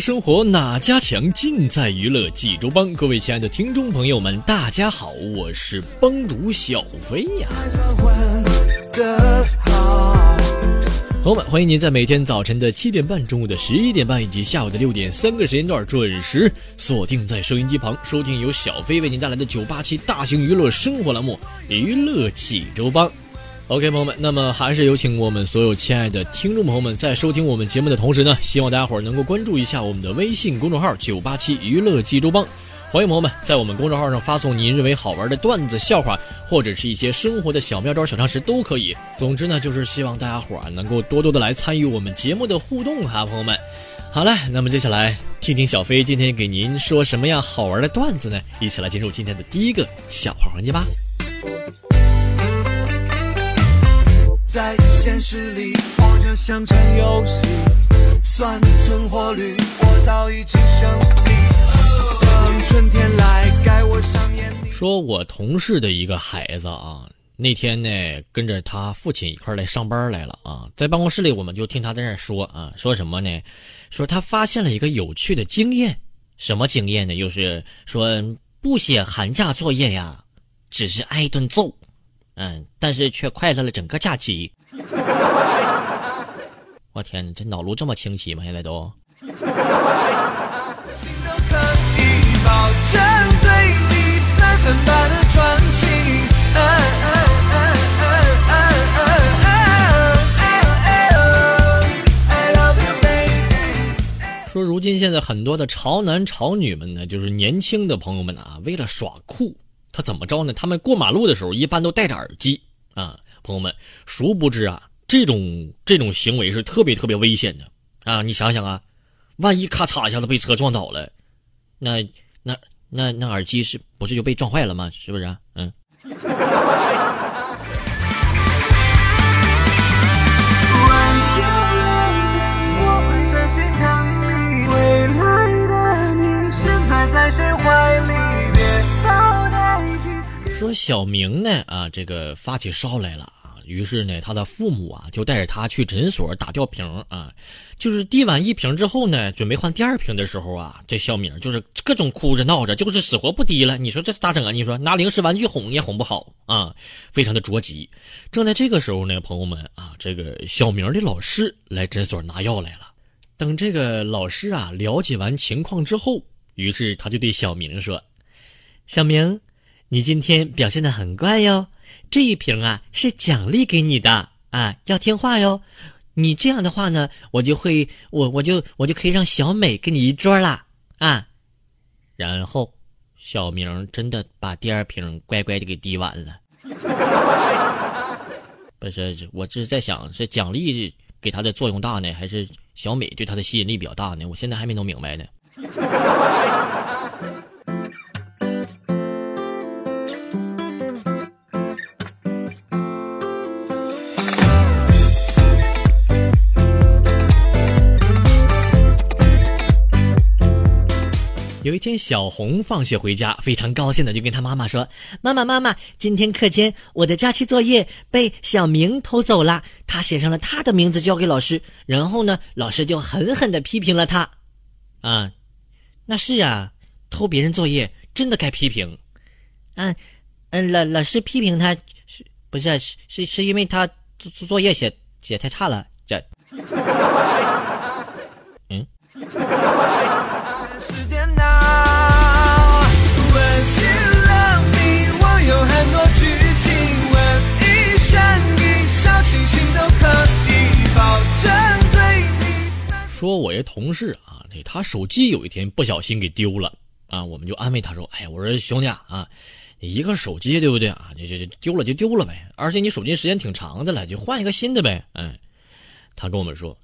生活哪家强？尽在娱乐济州帮。各位亲爱的听众朋友们，大家好，我是帮主小飞呀。朋友们，欢迎您在每天早晨的七点半、中午的十一点半以及下午的六点三个时间段准时锁定在收音机旁，收听由小飞为您带来的九八七大型娱乐生活栏目《娱乐济州帮》。OK，朋友们，那么还是有请我们所有亲爱的听众朋友们，在收听我们节目的同时呢，希望大家伙儿能够关注一下我们的微信公众号“九八七娱乐济州帮”。欢迎朋友们在我们公众号上发送您认为好玩的段子、笑话，或者是一些生活的小妙招、小常识都可以。总之呢，就是希望大家伙儿能够多多的来参与我们节目的互动哈，朋友们。好了，那么接下来听听小飞今天给您说什么样好玩的段子呢？一起来进入今天的第一个笑话环节吧。在现实里，我就像场游戏，算存活率，我早已经胜利。等春天来，该我上演。说我同事的一个孩子啊，那天呢跟着他父亲一块来上班来了啊，在办公室里我们就听他在那说啊，说什么呢？说他发现了一个有趣的经验，什么经验呢？就是说不写寒假作业呀，只是挨顿揍。嗯，但是却快乐了整个假期。我天哪，这脑颅这么清晰吗？现在都。说如今现在很多的潮男潮女们呢，就是年轻的朋友们啊，为了耍酷。怎么着呢？他们过马路的时候一般都戴着耳机啊，朋友们，殊不知啊，这种这种行为是特别特别危险的啊！你想想啊，万一咔嚓一下子被车撞倒了，那那那那耳机是不是就被撞坏了吗？是不是？嗯。说小明呢啊，这个发起烧来了啊，于是呢，他的父母啊就带着他去诊所打吊瓶啊，就是滴完一瓶之后呢，准备换第二瓶的时候啊，这小明就是各种哭着闹着，就是死活不滴了。你说这咋整啊？你说拿零食玩具哄也哄不好啊，非常的着急。正在这个时候呢，朋友们啊，这个小明的老师来诊所拿药来了。等这个老师啊了解完情况之后，于是他就对小明说：“小明。”你今天表现的很乖哟，这一瓶啊是奖励给你的啊，要听话哟。你这样的话呢，我就会我我就我就可以让小美跟你一桌啦啊。然后，小明真的把第二瓶乖乖的给滴完了。不是，我这是在想，是奖励给他的作用大呢，还是小美对他的吸引力比较大呢？我现在还没弄明白呢。有一天，小红放学回家，非常高兴的就跟他妈妈说：“妈妈，妈妈，今天课间我的假期作业被小明偷走了，他写上了他的名字交给老师，然后呢，老师就狠狠的批评了他。”啊，那是啊，偷别人作业真的该批评。嗯嗯，老老师批评他是不是是是是因为他作作业写写太差了？这嗯。说我一同事啊，这他手机有一天不小心给丢了啊，我们就安慰他说：“哎，我说兄弟啊，一个手机对不对啊？你这这丢了就丢了呗，而且你手机时间挺长的了，就换一个新的呗。”哎，他跟我们说：“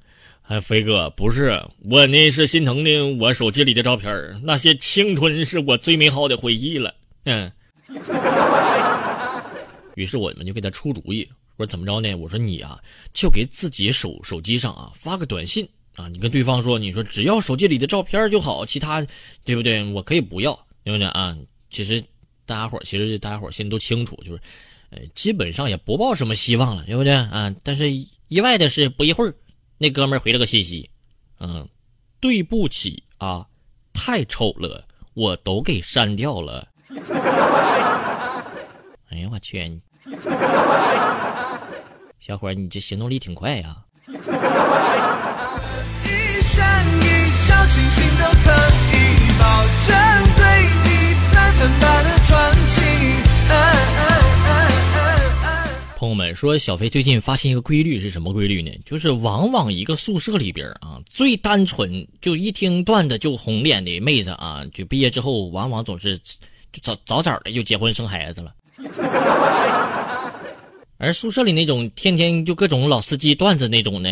哎，飞哥，不是我那是心疼的，我手机里的照片那些青春是我最美好的回忆了。”嗯，于是我们就给他出主意，我说怎么着呢？我说你啊，就给自己手手机上啊发个短信。啊，你跟对方说，你说只要手机里的照片就好，其他，对不对？我可以不要，对不对啊？其实大家伙其实大家伙心里都清楚，就是，呃，基本上也不抱什么希望了，对不对啊？但是意外的是，不一会儿，那哥们儿回了个信息，嗯，对不起啊，太丑了，我都给删掉了。哎呀，我去，小伙你这行动力挺快呀。善意小星星都可以保证对你百分百的朋友们说，小飞最近发现一个规律是什么规律呢？就是往往一个宿舍里边啊，最单纯就一听段子就红脸的妹子啊，就毕业之后往往总是就早早早的就结婚生孩子了。而宿舍里那种天天就各种老司机段子那种呢，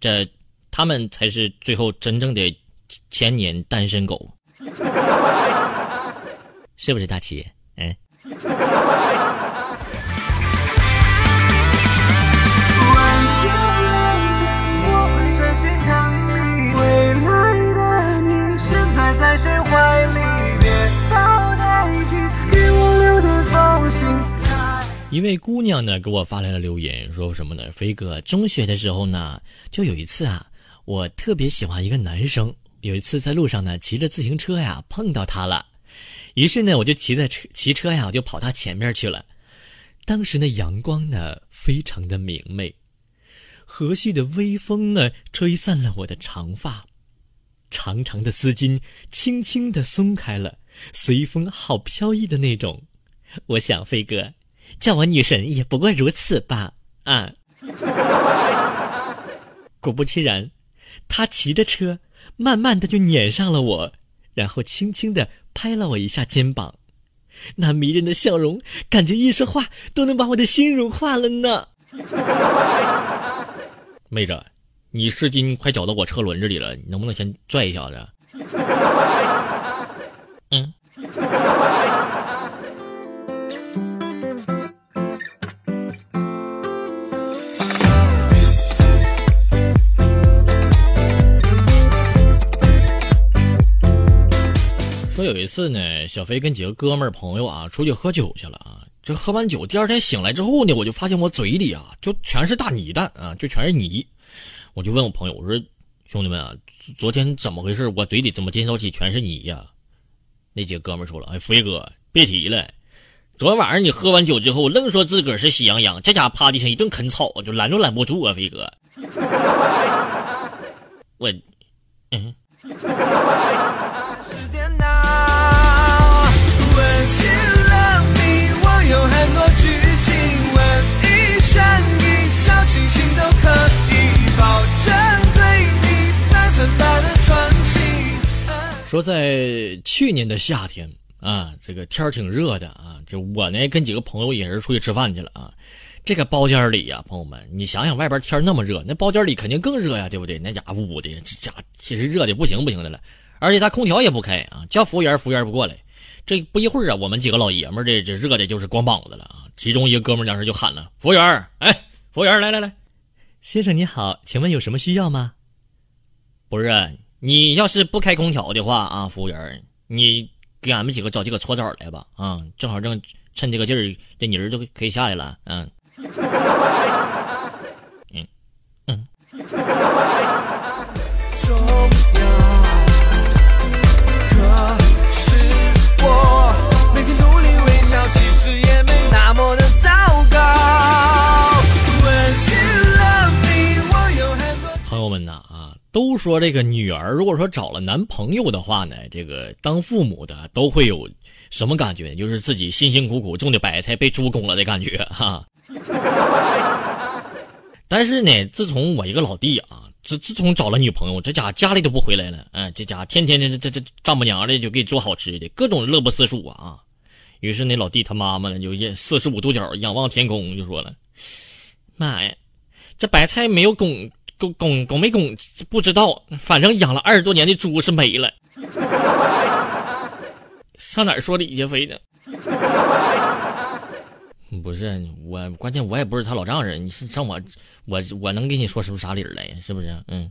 这他们才是最后真正的。千年单身狗，是不是大齐？嗯。一位姑娘呢，给我发来了留言，说什么呢？飞哥，中学的时候呢，就有一次啊，我特别喜欢一个男生。有一次在路上呢，骑着自行车呀，碰到他了，于是呢，我就骑在车骑车呀，我就跑他前面去了。当时呢，阳光呢非常的明媚，和煦的微风呢吹散了我的长发，长长的丝巾轻轻的松开了，随风好飘逸的那种。我想飞哥，叫我女神也不过如此吧？啊！果不其然，他骑着车。慢慢的就撵上了我，然后轻轻的拍了我一下肩膀，那迷人的笑容，感觉一说话都能把我的心融化了呢。妹子，你湿巾快搅到我车轮子里了，你能不能先拽一下子？嗯。说有一次呢，小飞跟几个哥们儿朋友啊出去喝酒去了啊。这喝完酒，第二天醒来之后呢，我就发现我嘴里啊就全是大泥蛋啊，就全是泥。我就问我朋友，我说兄弟们啊，昨天怎么回事？我嘴里怎么见到起全是泥呀？那几个哥们儿说了，哎，飞哥别提了，昨天晚上你喝完酒之后，愣说自个儿是喜羊羊，这家趴地上一顿啃草，就拦都拦不住啊，飞哥。我，嗯。说在去年的夏天啊，这个天儿挺热的啊，就我呢跟几个朋友也是出去吃饭去了啊。这个包间里呀，朋友们，你想想外边天那么热，那包间里肯定更热呀，对不对？那家伙捂的，这家其实热的不行不行的了，而且他空调也不开啊，叫服务员服务员不过来。这不一会儿啊，我们几个老爷们这这热的就是光膀子了啊。其中一个哥们当时就喊了：“服务员，哎，服务员，来来来，先生你好，请问有什么需要吗？不是。”你要是不开空调的话啊，服务员，你给俺们几个找几个搓澡来吧啊，正好正趁这个劲儿，这泥儿都可以下来了，嗯，嗯 嗯。都说这个女儿如果说找了男朋友的话呢，这个当父母的都会有什么感觉？就是自己辛辛苦苦种的白菜被猪拱了的感觉哈。但是呢，自从我一个老弟啊，自自从找了女朋友，这家家里都不回来了，哎，这家天天的这这这丈母娘的就给做好吃的，各种乐不思蜀啊。于是那老弟他妈妈呢，就四十五度角仰望天空，就说了：“妈呀，这白菜没有拱拱拱拱没拱不知道，反正养了二十多年的猪是没了。上哪儿说理去，非得？不是我，关键我也不是他老丈人，你是上我，我我能给你说出啥理来呀？是不是？嗯。”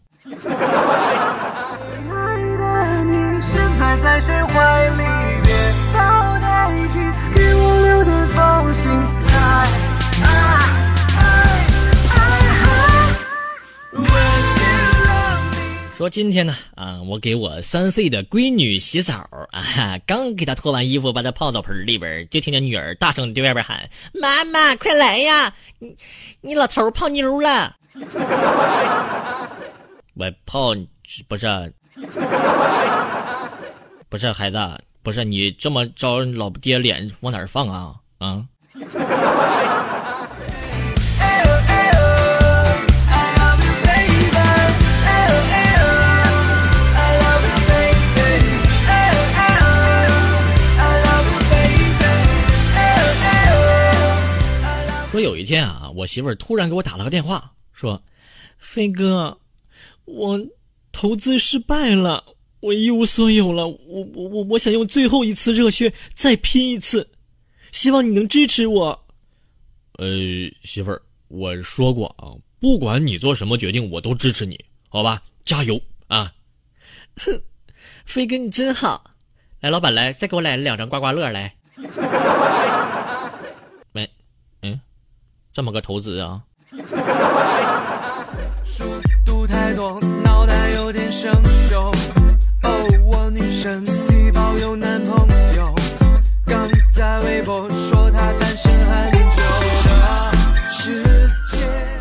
说今天呢，啊，我给我三岁的闺女洗澡啊，刚给她脱完衣服，把她泡澡盆里边，就听见女儿大声对外边喊：“妈妈，快来呀！你你老头泡妞了。”我泡不是，不是孩子，不是你这么招老爹脸往哪放啊啊！有一天啊，我媳妇儿突然给我打了个电话，说：“飞哥，我投资失败了，我一无所有了，我我我我想用最后一次热血再拼一次，希望你能支持我。”呃，媳妇儿，我说过啊，不管你做什么决定，我都支持你，好吧？加油啊！哼，飞哥你真好，来，老板来，再给我来两张刮刮乐来。这么个投资啊！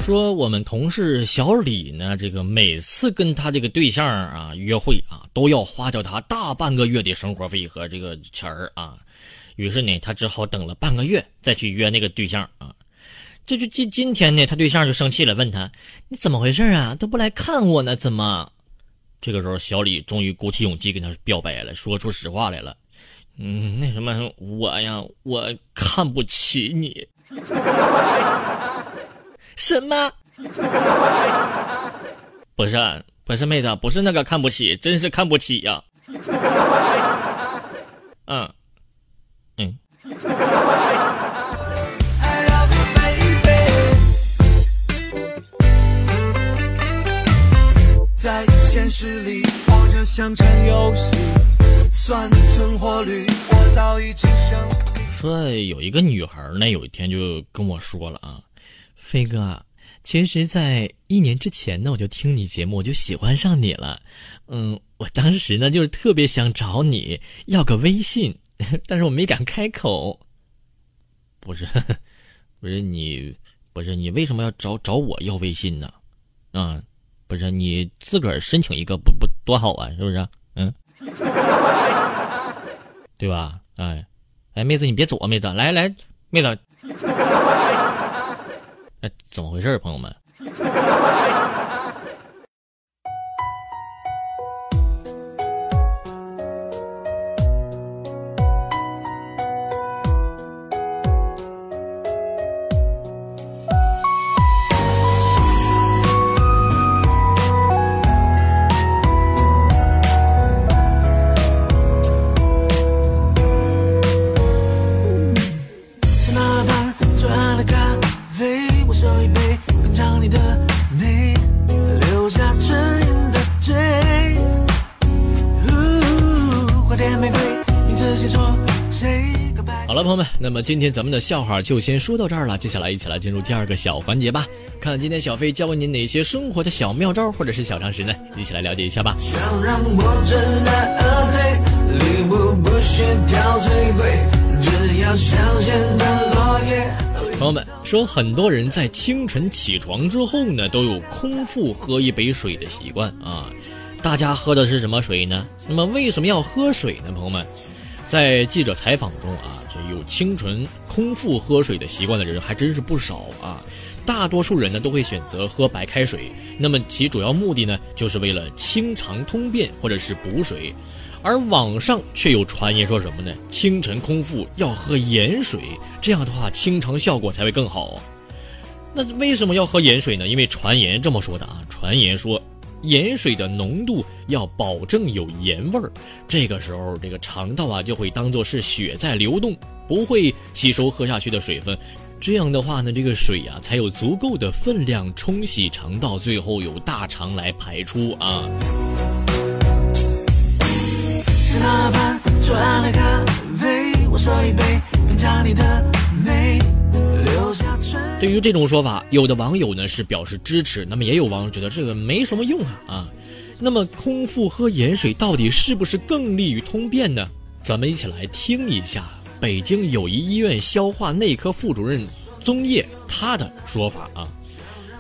说我们同事小李呢，这个每次跟他这个对象啊约会啊，都要花掉他大半个月的生活费和这个钱儿啊。于是呢，他只好等了半个月再去约那个对象啊。这就今今天呢，他对象就生气了，问他：“你怎么回事啊？都不来看我呢？怎么？”这个时候，小李终于鼓起勇气跟他表白了，说出实话来了：“嗯，那什么，我呀，我看不起你。”什么？不是，不是妹子，不是那个看不起，真是看不起呀。嗯，嗯。在现实里，我就像场游戏，算存活率，我早已轻生。说有一个女孩呢，有一天就跟我说了啊，飞哥，其实，在一年之前呢，我就听你节目，我就喜欢上你了。嗯，我当时呢，就是特别想找你要个微信，但是我没敢开口。不是，不是你，不是你，为什么要找找我要微信呢？啊？不是你自个儿申请一个不不多好啊，是不是？嗯，对吧？哎，哎，妹子你别走啊，妹子，来来，妹子，哎，怎么回事，朋友们？今天咱们的笑话就先说到这儿了。接下来，一起来进入第二个小环节吧。看看今天小飞教给您哪些生活的小妙招或者是小常识呢？一起来了解一下吧。朋友们说，很多人在清晨起床之后呢，都有空腹喝一杯水的习惯啊。大家喝的是什么水呢？那么为什么要喝水呢？朋友们，在记者采访中啊，这有清晨空腹喝水的习惯的人还真是不少啊。大多数人呢都会选择喝白开水，那么其主要目的呢，就是为了清肠通便或者是补水。而网上却有传言说什么呢？清晨空腹要喝盐水，这样的话清肠效果才会更好。那为什么要喝盐水呢？因为传言这么说的啊，传言说盐水的浓度要保证有盐味儿，这个时候这个肠道啊就会当做是血在流动，不会吸收喝下去的水分。这样的话呢，这个水呀才有足够的分量冲洗肠道，最后由大肠来排出啊。对于这种说法，有的网友呢是表示支持，那么也有网友觉得这个没什么用啊啊。那么空腹喝盐水到底是不是更利于通便呢？咱们一起来听一下北京友谊医院消化内科副主任宗业他的说法啊。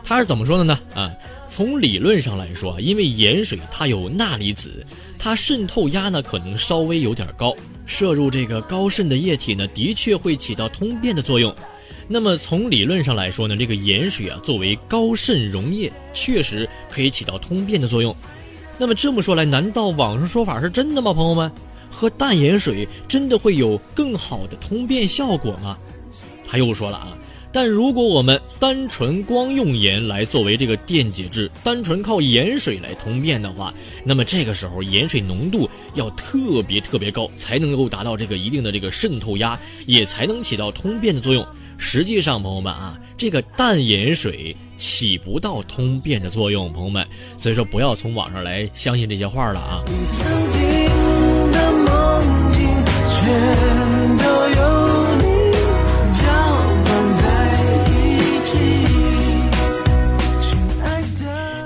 他是怎么说的呢？啊，从理论上来说，因为盐水它有钠离子，它渗透压呢可能稍微有点高，摄入这个高渗的液体呢，的确会起到通便的作用。那么从理论上来说呢，这个盐水啊作为高渗溶液，确实可以起到通便的作用。那么这么说来，难道网上说法是真的吗？朋友们，喝淡盐水真的会有更好的通便效果吗？他又说了啊。但如果我们单纯光用盐来作为这个电解质，单纯靠盐水来通便的话，那么这个时候盐水浓度要特别特别高，才能够达到这个一定的这个渗透压，也才能起到通便的作用。实际上，朋友们啊，这个淡盐水起不到通便的作用，朋友们，所以说不要从网上来相信这些话了啊。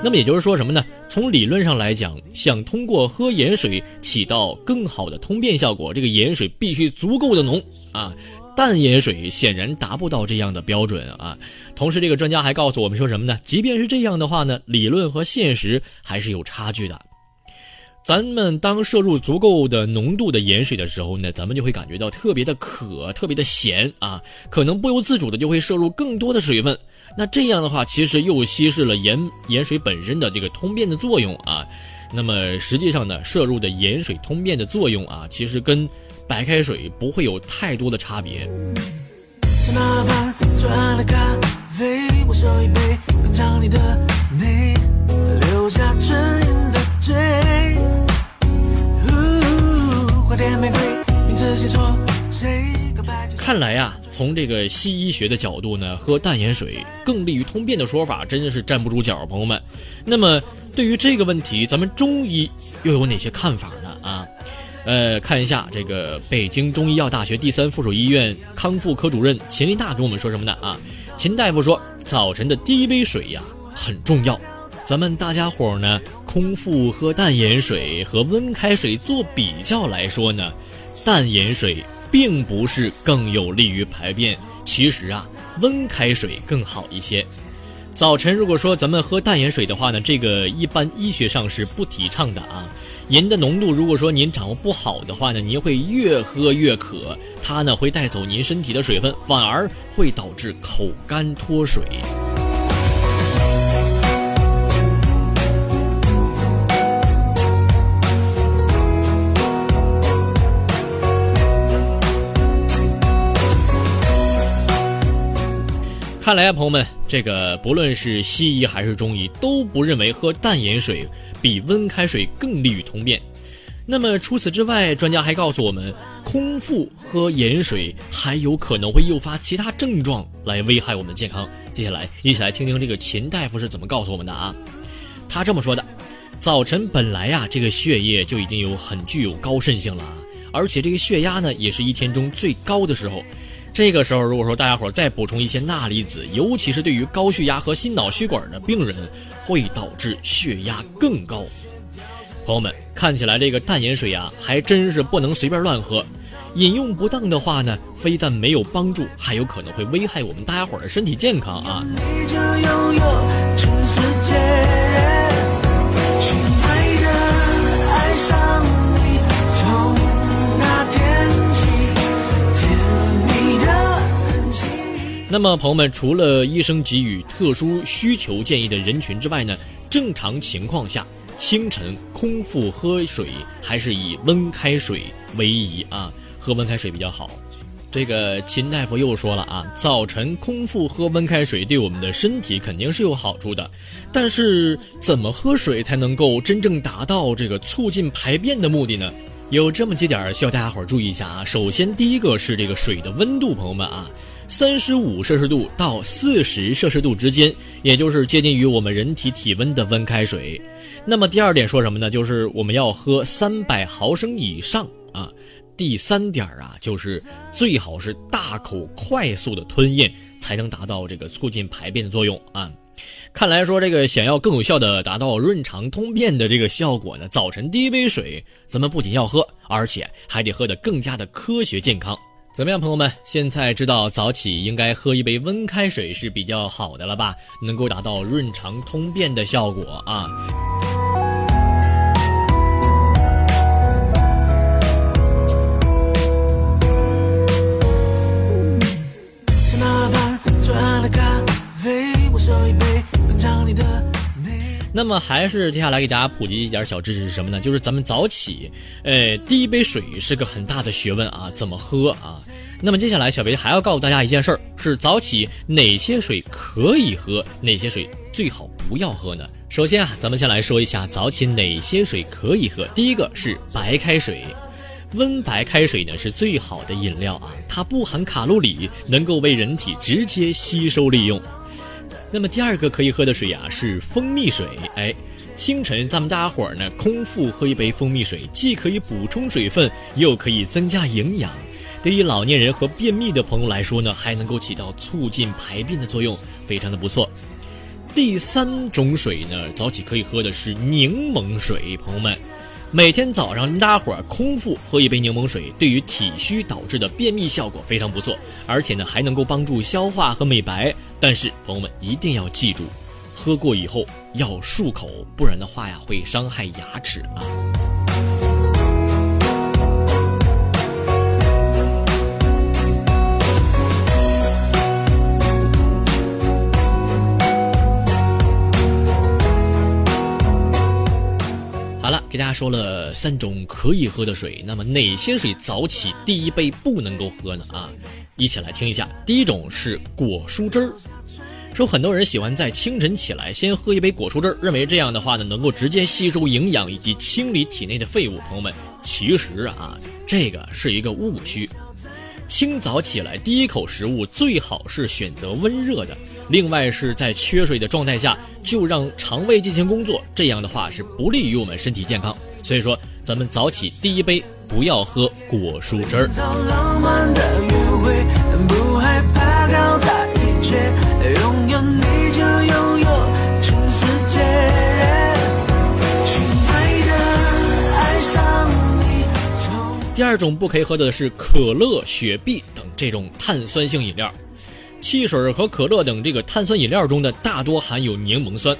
那么也就是说什么呢？从理论上来讲，想通过喝盐水起到更好的通便效果，这个盐水必须足够的浓啊。淡盐水显然达不到这样的标准啊。同时，这个专家还告诉我们说什么呢？即便是这样的话呢，理论和现实还是有差距的。咱们当摄入足够的浓度的盐水的时候呢，咱们就会感觉到特别的渴，特别的咸啊，可能不由自主的就会摄入更多的水分。那这样的话，其实又稀释了盐盐水本身的这个通便的作用啊。那么实际上呢，摄入的盐水通便的作用啊，其实跟白开水不会有太多的差别。看来呀，从这个西医学的角度呢，喝淡盐水更利于通便的说法，真的是站不住脚，朋友们。那么对于这个问题，咱们中医又有哪些看法呢？啊，呃，看一下这个北京中医药大学第三附属医院康复科主任秦丽娜跟我们说什么的啊？秦大夫说，早晨的第一杯水呀很重要，咱们大家伙呢，空腹喝淡盐水和温开水做比较来说呢，淡盐水。并不是更有利于排便，其实啊，温开水更好一些。早晨如果说咱们喝淡盐水的话呢，这个一般医学上是不提倡的啊。您的浓度如果说您掌握不好的话呢，您会越喝越渴，它呢会带走您身体的水分，反而会导致口干脱水。看来啊，朋友们，这个不论是西医还是中医，都不认为喝淡盐水比温开水更利于通便。那么除此之外，专家还告诉我们，空腹喝盐水还有可能会诱发其他症状来危害我们的健康。接下来一起来听听这个秦大夫是怎么告诉我们的啊？他这么说的：早晨本来呀，这个血液就已经有很具有高渗性了，而且这个血压呢，也是一天中最高的时候。这个时候，如果说大家伙再补充一些钠离子，尤其是对于高血压和心脑血管的病人，会导致血压更高。朋友们，看起来这个淡盐水啊，还真是不能随便乱喝，饮用不当的话呢，非但没有帮助，还有可能会危害我们大家伙儿的身体健康啊。你就拥有全世界，那么，朋友们，除了医生给予特殊需求建议的人群之外呢，正常情况下，清晨空腹喝水还是以温开水为宜啊，喝温开水比较好。这个秦大夫又说了啊，早晨空腹喝温开水对我们的身体肯定是有好处的，但是怎么喝水才能够真正达到这个促进排便的目的呢？有这么几点需要大家伙儿注意一下啊。首先，第一个是这个水的温度，朋友们啊，三十五摄氏度到四十摄氏度之间，也就是接近于我们人体体温的温开水。那么第二点说什么呢？就是我们要喝三百毫升以上啊。第三点啊，就是最好是大口快速的吞咽，才能达到这个促进排便的作用啊。看来说这个想要更有效的达到润肠通便的这个效果呢，早晨第一杯水咱们不仅要喝，而且还得喝得更加的科学健康。怎么样，朋友们？现在知道早起应该喝一杯温开水是比较好的了吧？能够达到润肠通便的效果啊。的，那么还是接下来给大家普及一点小知识是什么呢？就是咱们早起，呃，第一杯水是个很大的学问啊，怎么喝啊？那么接下来小维还要告诉大家一件事儿，是早起哪些水可以喝，哪些水最好不要喝呢？首先啊，咱们先来说一下早起哪些水可以喝。第一个是白开水。温白开水呢是最好的饮料啊，它不含卡路里，能够为人体直接吸收利用。那么第二个可以喝的水呀、是蜂蜜水，哎，清晨咱们大家伙儿呢空腹喝一杯蜂蜜水，既可以补充水分，又可以增加营养。对于老年人和便秘的朋友来说呢，还能够起到促进排便的作用，非常的不错。第三种水呢，早起可以喝的是柠檬水，朋友们。每天早上大家伙儿空腹喝一杯柠檬水，对于体虚导致的便秘效果非常不错，而且呢还能够帮助消化和美白。但是朋友们一定要记住，喝过以后要漱口，不然的话呀会伤害牙齿啊。给大家说了三种可以喝的水，那么哪些水早起第一杯不能够喝呢？啊，一起来听一下。第一种是果蔬汁儿，说很多人喜欢在清晨起来先喝一杯果蔬汁儿，认为这样的话呢能够直接吸收营养以及清理体内的废物。朋友们，其实啊，这个是一个误区。清早起来第一口食物最好是选择温热的，另外是在缺水的状态下就让肠胃进行工作，这样的话是不利于我们身体健康。所以说，咱们早起第一杯不要喝果蔬汁儿。第二种不可以喝的是可乐、雪碧等这种碳酸性饮料。汽水和可乐等这个碳酸饮料中呢，大多含有柠檬酸，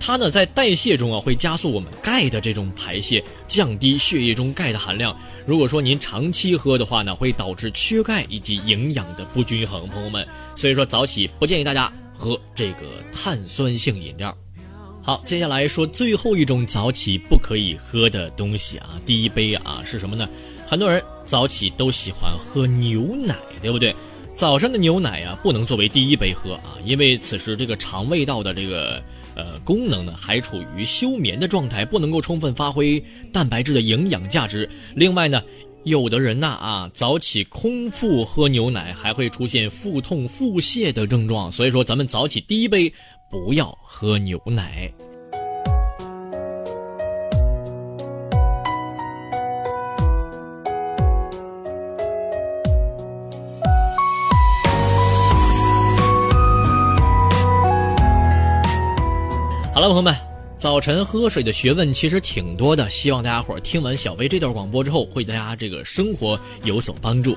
它呢在代谢中啊会加速我们钙的这种排泄，降低血液中钙的含量。如果说您长期喝的话呢，会导致缺钙以及营养的不均衡，朋友们。所以说早起不建议大家喝这个碳酸性饮料。好，接下来说最后一种早起不可以喝的东西啊，第一杯啊是什么呢？很多人早起都喜欢喝牛奶，对不对？早上的牛奶呀、不能作为第一杯喝啊，因为此时这个肠胃道的这个呃功能呢还处于休眠的状态，不能够充分发挥蛋白质的营养价值。另外呢，有的人呐啊，早起空腹喝牛奶还会出现腹痛、腹泻的症状，所以说咱们早起第一杯不要喝牛奶。好了，朋友们，早晨喝水的学问其实挺多的，希望大家伙听完小薇这段广播之后，会对大家这个生活有所帮助。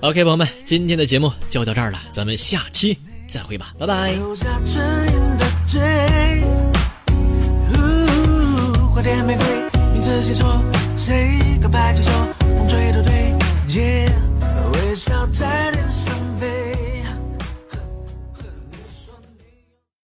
OK，朋友们，今天的节目就到这儿了，咱们下期再会吧，拜拜。留下唇印的嘴，呜花店玫瑰，名字写错，谁告白气球，风吹都对，yeah。